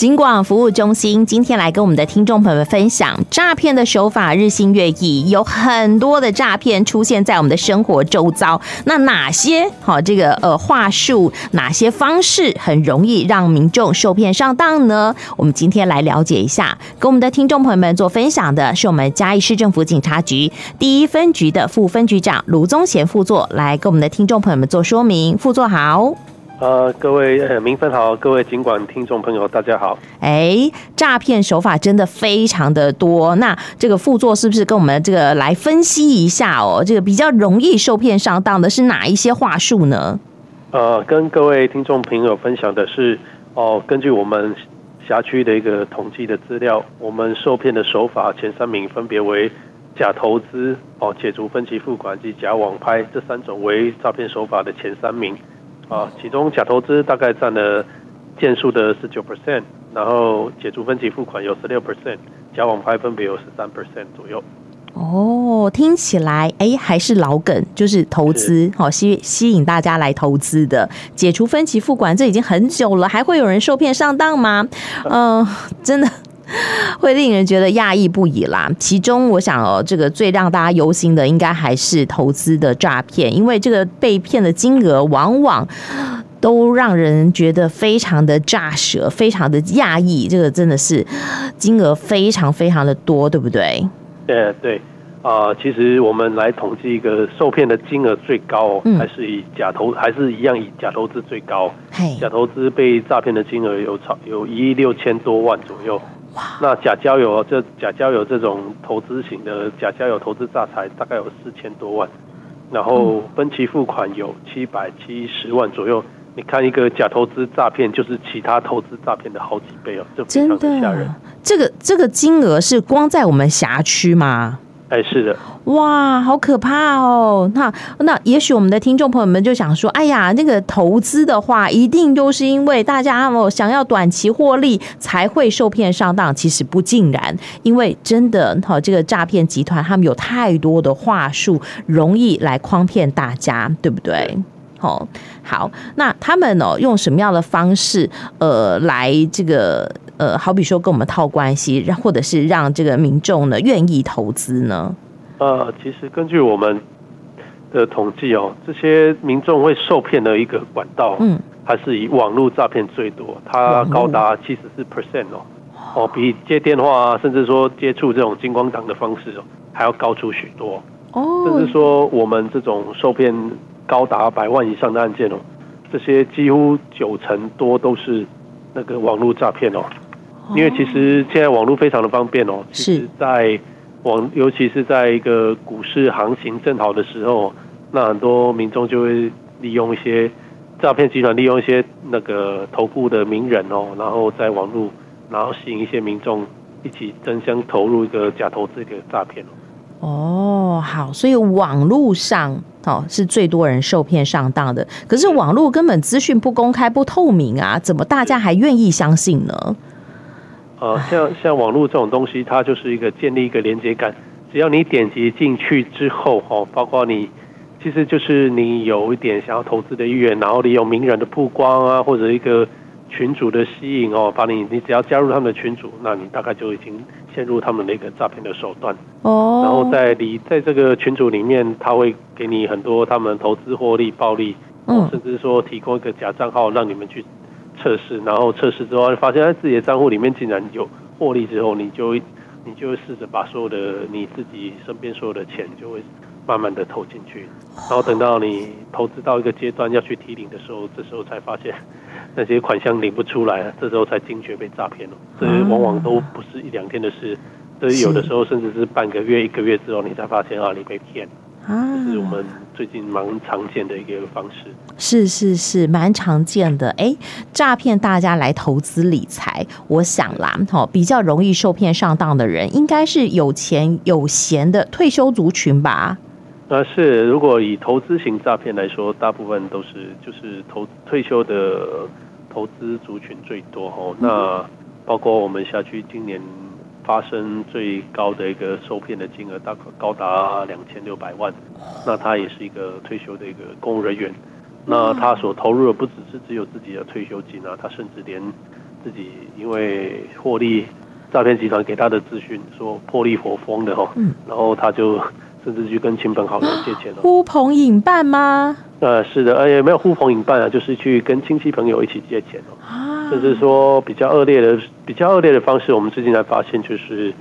警广服务中心今天来跟我们的听众朋友们分享，诈骗的手法日新月异，有很多的诈骗出现在我们的生活周遭。那哪些好这个呃话术，哪些方式很容易让民众受骗上当呢？我们今天来了解一下，跟我们的听众朋友们做分享的是我们嘉义市政府警察局第一分局的副分局长卢宗贤副座，来跟我们的听众朋友们做说明。副座好。呃，各位呃，明芬好，各位警管听众朋友，大家好。哎，诈骗手法真的非常的多，那这个副座是不是跟我们这个来分析一下哦？这个比较容易受骗上当的是哪一些话术呢？呃，跟各位听众朋友分享的是哦，根据我们辖区的一个统计的资料，我们受骗的手法前三名分别为假投资哦、解除分期付款及假网拍这三种为诈骗手法的前三名。啊，其中假投资大概占了件数的十九 percent，然后解除分期付款有十六 percent，假网拍分别有十三 percent 左右。哦，听起来哎，还是老梗，就是投资，好吸吸引大家来投资的。解除分期付款，这已经很久了，还会有人受骗上当吗？嗯、呃，真的。会令人觉得讶异不已啦。其中，我想哦，这个最让大家忧心的，应该还是投资的诈骗，因为这个被骗的金额往往都让人觉得非常的炸舌，非常的讶异。这个真的是金额非常非常的多，对不对？对对啊、呃，其实我们来统计一个受骗的金额最高，还是以假投，还是一样以假投资最高。嘿假投资被诈骗的金额有超有一亿六千多万左右。那假交友，这假交友这种投资型的假交友投资诈财，大概有四千多万，然后分期付款有七百七十万左右。你看一个假投资诈骗，就是其他投资诈骗的好几倍哦，这非常的吓人。这个这个金额是光在我们辖区吗？哎，是的，哇，好可怕哦！那那也许我们的听众朋友们就想说，哎呀，那个投资的话，一定都是因为大家哦想要短期获利才会受骗上当。其实不尽然，因为真的哈，这个诈骗集团他们有太多的话术，容易来诓骗大家，对不对？好，好，那他们哦用什么样的方式呃来这个？呃，好比说跟我们套关系，让或者是让这个民众呢愿意投资呢？呃，其实根据我们的统计哦，这些民众会受骗的一个管道，嗯，还是以网络诈骗最多，它高达七十四 percent 哦，哦，比接电话甚至说接触这种金光党的方式哦，还要高出许多哦。甚至说我们这种受骗高达百万以上的案件哦，这些几乎九成多都是那个网络诈骗哦。因为其实现在网络非常的方便哦，是在网，尤其是在一个股市行情正好的时候，那很多民众就会利用一些诈骗集团，利用一些那个头部的名人哦，然后在网络，然后吸引一些民众一起争相投入一个假投资的诈骗哦。哦，好，所以网络上哦是最多人受骗上当的，可是网络根本资讯不公开、不透明啊，怎么大家还愿意相信呢？呃，像像网络这种东西，它就是一个建立一个连接感。只要你点击进去之后，哦，包括你，其实就是你有一点想要投资的意愿，然后利用名人的曝光啊，或者一个群主的吸引哦，把你，你只要加入他们的群组，那你大概就已经陷入他们的一个诈骗的手段。哦。然后在你在这个群组里面，他会给你很多他们投资获利、暴利，嗯，甚至说提供一个假账号让你们去。测试，然后测试之后发现在自己的账户里面竟然有获利之后，你就会你就会试着把所有的你自己身边所有的钱就会慢慢的投进去，然后等到你投资到一个阶段要去提领的时候，这时候才发现 那些款项领不出来，这时候才惊觉被诈骗了。这往往都不是一两天的事，这有的时候甚至是半个月、一个月之后，你才发现啊，你被骗。啊，这是我们最近蛮常见的一个方式。是是是，蛮常见的。哎，诈骗大家来投资理财，我想啦，哈，比较容易受骗上当的人，应该是有钱有闲的退休族群吧？那是，如果以投资型诈骗来说，大部分都是就是投退休的投资族群最多哦。那包括我们辖区今年。发生最高的一个受骗的金额，大概高达两千六百万。那他也是一个退休的一个公务人员，那他所投入的不只是只有自己的退休金啊，他甚至连自己因为获利，诈骗集团给他的资讯说破例活封的哈，嗯，然后他就甚至去跟亲朋好友借钱了，呼朋引伴吗？呃，是的，而且没有呼朋引伴啊，就是去跟亲戚朋友一起借钱哦，啊，甚至说比较恶劣的、比较恶劣的方式，我们最近才发现就是。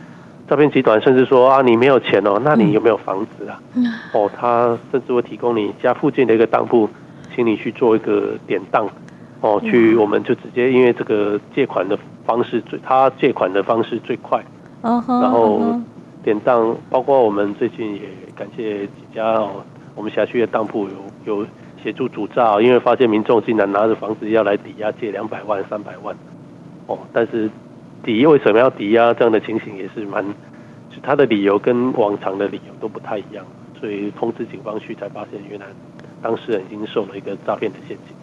诈骗集团甚至说啊，你没有钱哦，那你有没有房子啊？嗯、哦，他甚至会提供你家附近的一个当铺，请你去做一个典当，哦，去我们就直接因为这个借款的方式最，他借款的方式最快，嗯、然后典当，包括我们最近也感谢几家哦，我们辖区的当铺有有协助主诈，因为发现民众竟然拿着房子要来抵押借两百万、三百万，哦，但是。抵为什么要抵押？这样的情形也是蛮，他的理由跟往常的理由都不太一样，所以通知警方去才发现，原来当事人已经受了一个诈骗的陷阱。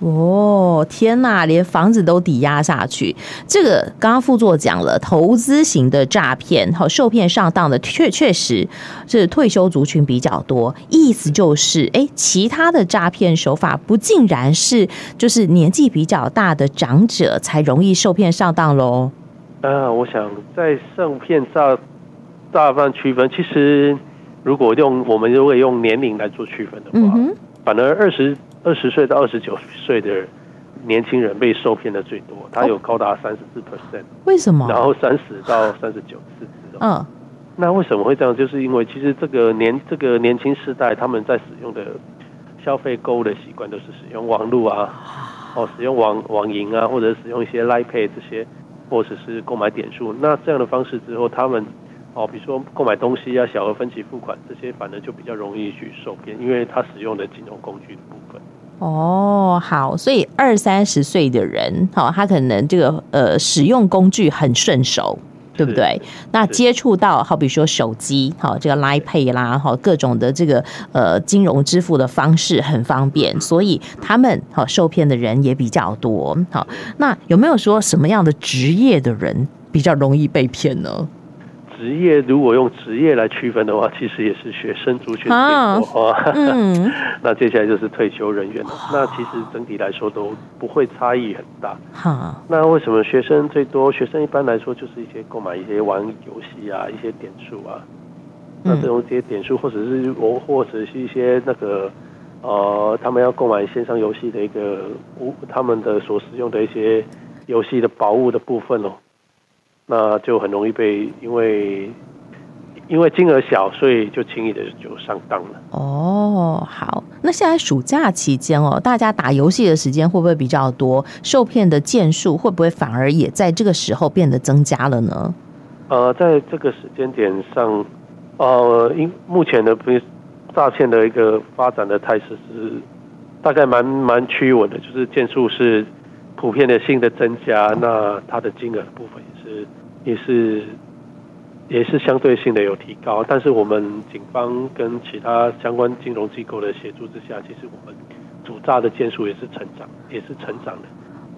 哦，天哪，连房子都抵押下去，这个刚刚副座讲了，投资型的诈骗和受骗上当的确确实是退休族群比较多，意思就是，哎，其他的诈骗手法不尽然是就是年纪比较大的长者才容易受骗上当喽。啊，我想在受骗诈诈骗区分，其实如果用我们如果用年龄来做区分的话，嗯、哼反而二十二十岁到二十九岁的年轻人被受骗的最多，他有高达三十四 percent。为什么？然后三十到三十九是这种。嗯。那为什么会这样？就是因为其实这个年这个年轻世代他们在使用的消费购物的习惯都是使用网络啊，哦，使用网网银啊，或者使用一些 Line Pay 这些。或者是购买点数，那这样的方式之后，他们哦，比如说购买东西啊、小额分期付款这些，反而就比较容易去受骗，因为他使用的金融工具的部分。哦，好，所以二三十岁的人，好，他可能这个呃使用工具很顺手。对不对？那接触到好比说手机，好这个 Line Pay 啦，好各种的这个呃金融支付的方式很方便，所以他们好受骗的人也比较多。好，那有没有说什么样的职业的人比较容易被骗呢？职业如果用职业来区分的话，其实也是学生族群最多。嗯，那接下来就是退休人员了。那其实整体来说都不会差异很大。好，那为什么学生最多？学生一般来说就是一些购买一些玩游戏啊，一些点数啊。那这种这些点数，或者是我，或者是一些那个呃，他们要购买线上游戏的一个物，他们的所使用的一些游戏的宝物的部分哦。那就很容易被，因为因为金额小，所以就轻易的就上当了。哦，好，那现在暑假期间哦，大家打游戏的时间会不会比较多？受骗的件数会不会反而也在这个时候变得增加了呢？呃，在这个时间点上，呃，因目前的不诈骗的一个发展的态势是大概蛮蛮趋稳的，就是件数是普遍的性的增加，那它的金额的部分也是。也是也是相对性的有提高，但是我们警方跟其他相关金融机构的协助之下，其实我们主诈的件数也是成长，也是成长的。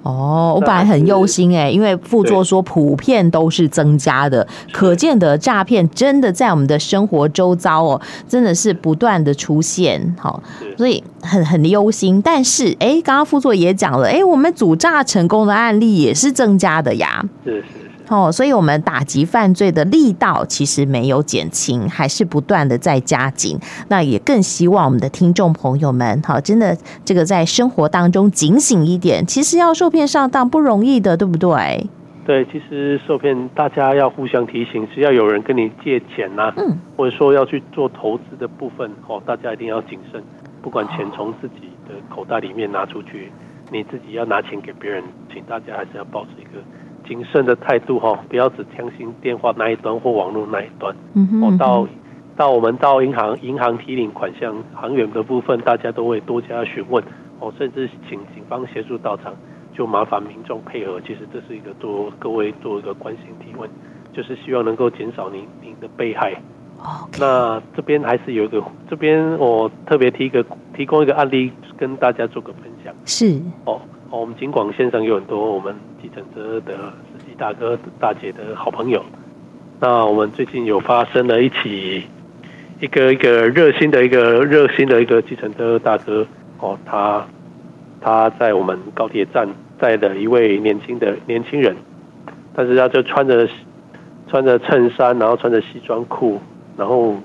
哦，我本来很忧心哎，因为副座说普遍都是增加的，可见的诈骗真的在我们的生活周遭哦，真的是不断的出现，好，所以很很忧心。但是哎，刚刚副座也讲了，哎，我们主诈成功的案例也是增加的呀。是是。哦，所以，我们打击犯罪的力道其实没有减轻，还是不断的在加紧。那也更希望我们的听众朋友们，好，真的这个在生活当中警醒一点。其实要受骗上当不容易的，对不对？对，其实受骗大家要互相提醒，只要有人跟你借钱呐、啊，嗯，或者说要去做投资的部分，哦，大家一定要谨慎。不管钱从自己的口袋里面拿出去，你自己要拿钱给别人，请大家还是要保持一个。谨慎的态度哈，不要只相信电话那一端或网络那一端。嗯哼，嗯哼，到到我们到银行银行提领款项行员的部分，大家都会多加询问哦，甚至请警方协助到场，就麻烦民众配合。其实这是一个做各位做一个关心提问，就是希望能够减少您您的被害。Okay. 那这边还是有一个，这边我特别提一个提供一个案例跟大家做个分享。是哦。我们警广线上有很多我们计程车的司机大哥大姐的好朋友。那我们最近有发生了一起一个一个热心的一个热心的一个计程车大哥哦，他他在我们高铁站载了一位年轻的年轻人，但是他就穿着穿着衬衫，然后穿着西装裤，然后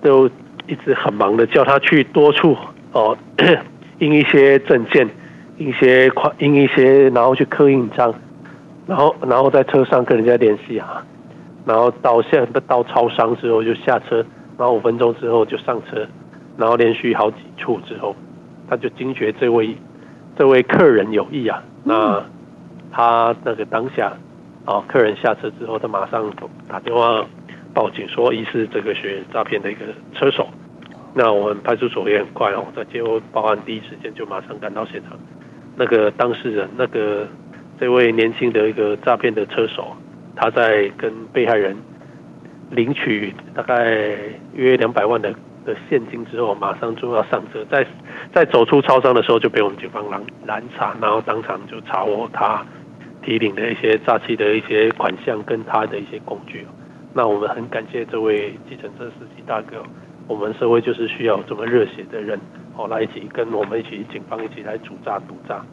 都一直很忙的叫他去多处哦 印一些证件，印一些快印一些，然后去刻印章，然后然后在车上跟人家联系啊，然后到现在到超商之后就下车，然后五分钟之后就上车，然后连续好几处之后，他就惊觉这位这位客人有意啊，那他那个当下哦，客人下车之后，他马上打电话报警说疑似这个学诈骗的一个车手。那我们派出所也很快哦，在接报案第一时间就马上赶到现场。那个当事人，那个这位年轻的一个诈骗的车手，他在跟被害人领取大概约两百万的的现金之后，马上就要上车，在在走出超商的时候就被我们警方拦拦查，然后当场就查获他提领的一些诈欺的一些款项跟他的一些工具。那我们很感谢这位计程车司机大哥。我们社会就是需要这么热血的人，哦，来一起跟我们一起，警方一起来主诈毒诈，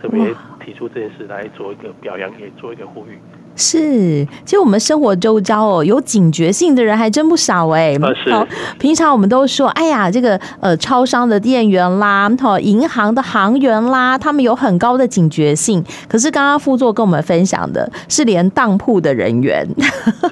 特别提出这件事来做一个表扬，也做一个呼吁。是，其实我们生活周遭哦，有警觉性的人还真不少哎。好，平常我们都说，哎呀，这个呃，超商的店员啦，好，银行的行员啦，他们有很高的警觉性。可是刚刚副座跟我们分享的是，连当铺的人员，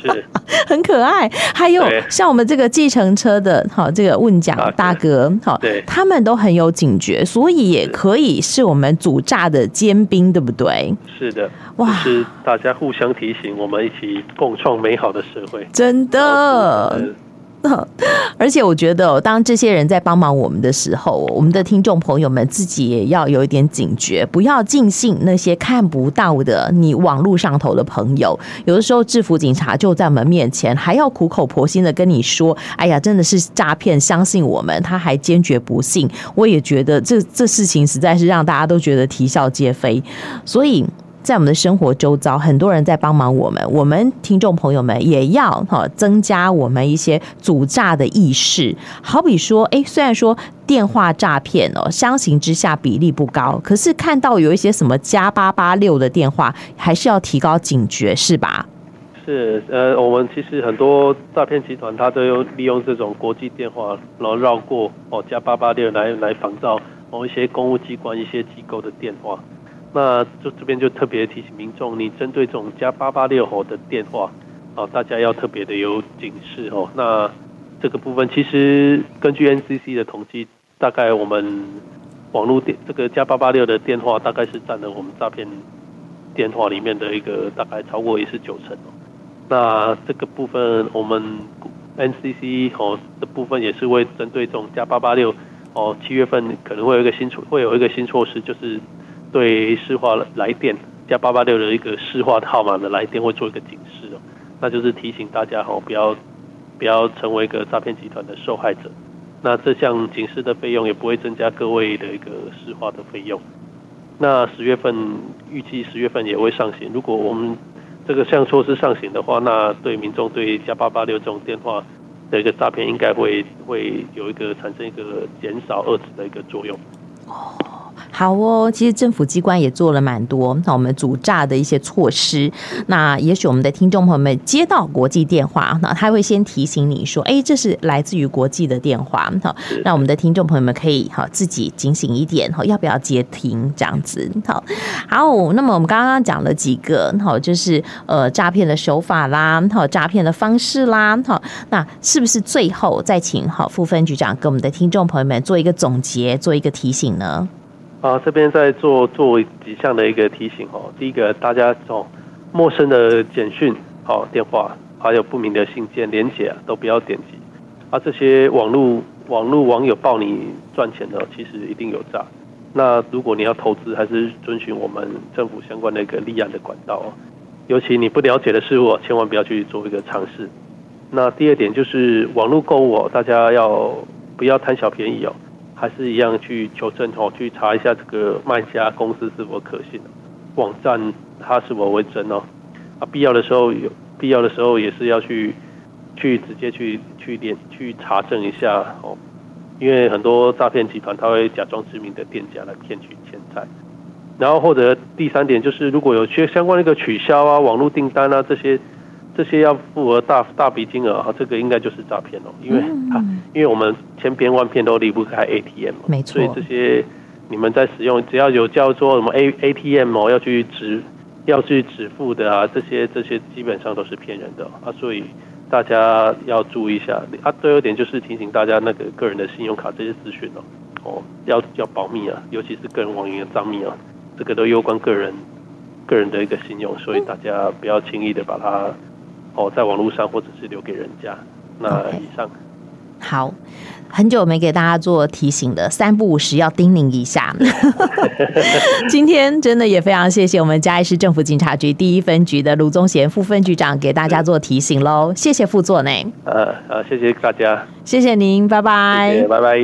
是 很可爱。还有像我们这个计程车的，好，这个问讲大哥，好，他们都很有警觉，所以也可以是我们主诈的尖兵，对不对？是的，哇，是大家互相。提醒我们一起共创美好的社会，真的。而且我觉得，当这些人在帮忙我们的时候，我们的听众朋友们自己也要有一点警觉，不要尽信那些看不到的你网络上头的朋友。有的时候制服警察就在我们面前，还要苦口婆心的跟你说：“哎呀，真的是诈骗，相信我们。”他还坚决不信。我也觉得这这事情实在是让大家都觉得啼笑皆非。所以。在我们的生活周遭，很多人在帮忙我们。我们听众朋友们也要哈增加我们一些阻诈的意识。好比说，哎，虽然说电话诈骗哦，相形之下比例不高，可是看到有一些什么加八八六的电话，还是要提高警觉，是吧？是，呃，我们其实很多诈骗集团，他都有利用这种国际电话，然后绕过哦加八八六来来仿造某一些公务机关、一些机构的电话。那就这边就特别提醒民众，你针对这种加八八六吼的电话，啊，大家要特别的有警示哦。那这个部分其实根据 NCC 的统计，大概我们网络电这个加八八六的电话，大概是占了我们诈骗电话里面的一个大概超过也是九成哦。那这个部分我们 NCC 哦的部分也是会针对这种加八八六哦，七月份可能会有一个新措会有一个新措施，就是。对市话来电加八八六的一个市话号码的来电会做一个警示哦，那就是提醒大家哦，不要不要成为一个诈骗集团的受害者。那这项警示的费用也不会增加各位的一个市话的费用。那十月份预计十月份也会上行，如果我们这个项措施上行的话，那对民众对加八八六这种电话的一个诈骗应该会会有一个产生一个减少遏制的一个作用。哦好哦，其实政府机关也做了蛮多，那我们阻诈的一些措施。那也许我们的听众朋友们接到国际电话，那他会先提醒你说：“哎，这是来自于国际的电话。”好，那我们的听众朋友们可以好自己警醒一点，好，要不要接听这样子？好，好，那么我们刚刚讲了几个，好，就是呃诈骗的手法啦，好，诈骗的方式啦，好，那是不是最后再请好副分局长跟我们的听众朋友们做一个总结，做一个提醒呢？啊，这边在做做几项的一个提醒哦。第一个，大家从陌生的简讯、哦电话，还有不明的信件连接啊，都不要点击。啊，这些网络网络网友报你赚钱的，其实一定有诈。那如果你要投资，还是遵循我们政府相关的一个立案的管道哦。尤其你不了解的事物，千万不要去做一个尝试。那第二点就是网络购物哦，大家要不要贪小便宜哦？还是一样去求证哦，去查一下这个卖家公司是否可信，网站它是否为真哦。啊，必要的时候有必要的时候也是要去去直接去去点去查证一下哦，因为很多诈骗集团他会假装知名的店家来骗取钱财。然后或者第三点就是，如果有些相关的一个取消啊、网络订单啊这些，这些要付额大大笔金额啊，这个应该就是诈骗了，因为啊，因为我们千变万变都离不开 ATM，没错，所以这些你们在使用，只要有叫做什么 A ATM 哦，要去支要去支付的啊，这些这些基本上都是骗人的啊，所以大家要注意一下啊。最后一点就是提醒大家，那个个人的信用卡这些资讯哦，哦要要保密啊，尤其是个人网银的账密啊。这个都攸关个人个人的一个信用，所以大家不要轻易的把它哦在网络上或者是留给人家。那以上，okay. 好，很久没给大家做提醒了，三不五时要叮咛一下。今天真的也非常谢谢我们嘉义市政府警察局第一分局的卢宗贤副分局长给大家做提醒喽，谢谢副座呢。呃呃，谢谢大家，谢谢您，拜拜，谢谢，拜拜。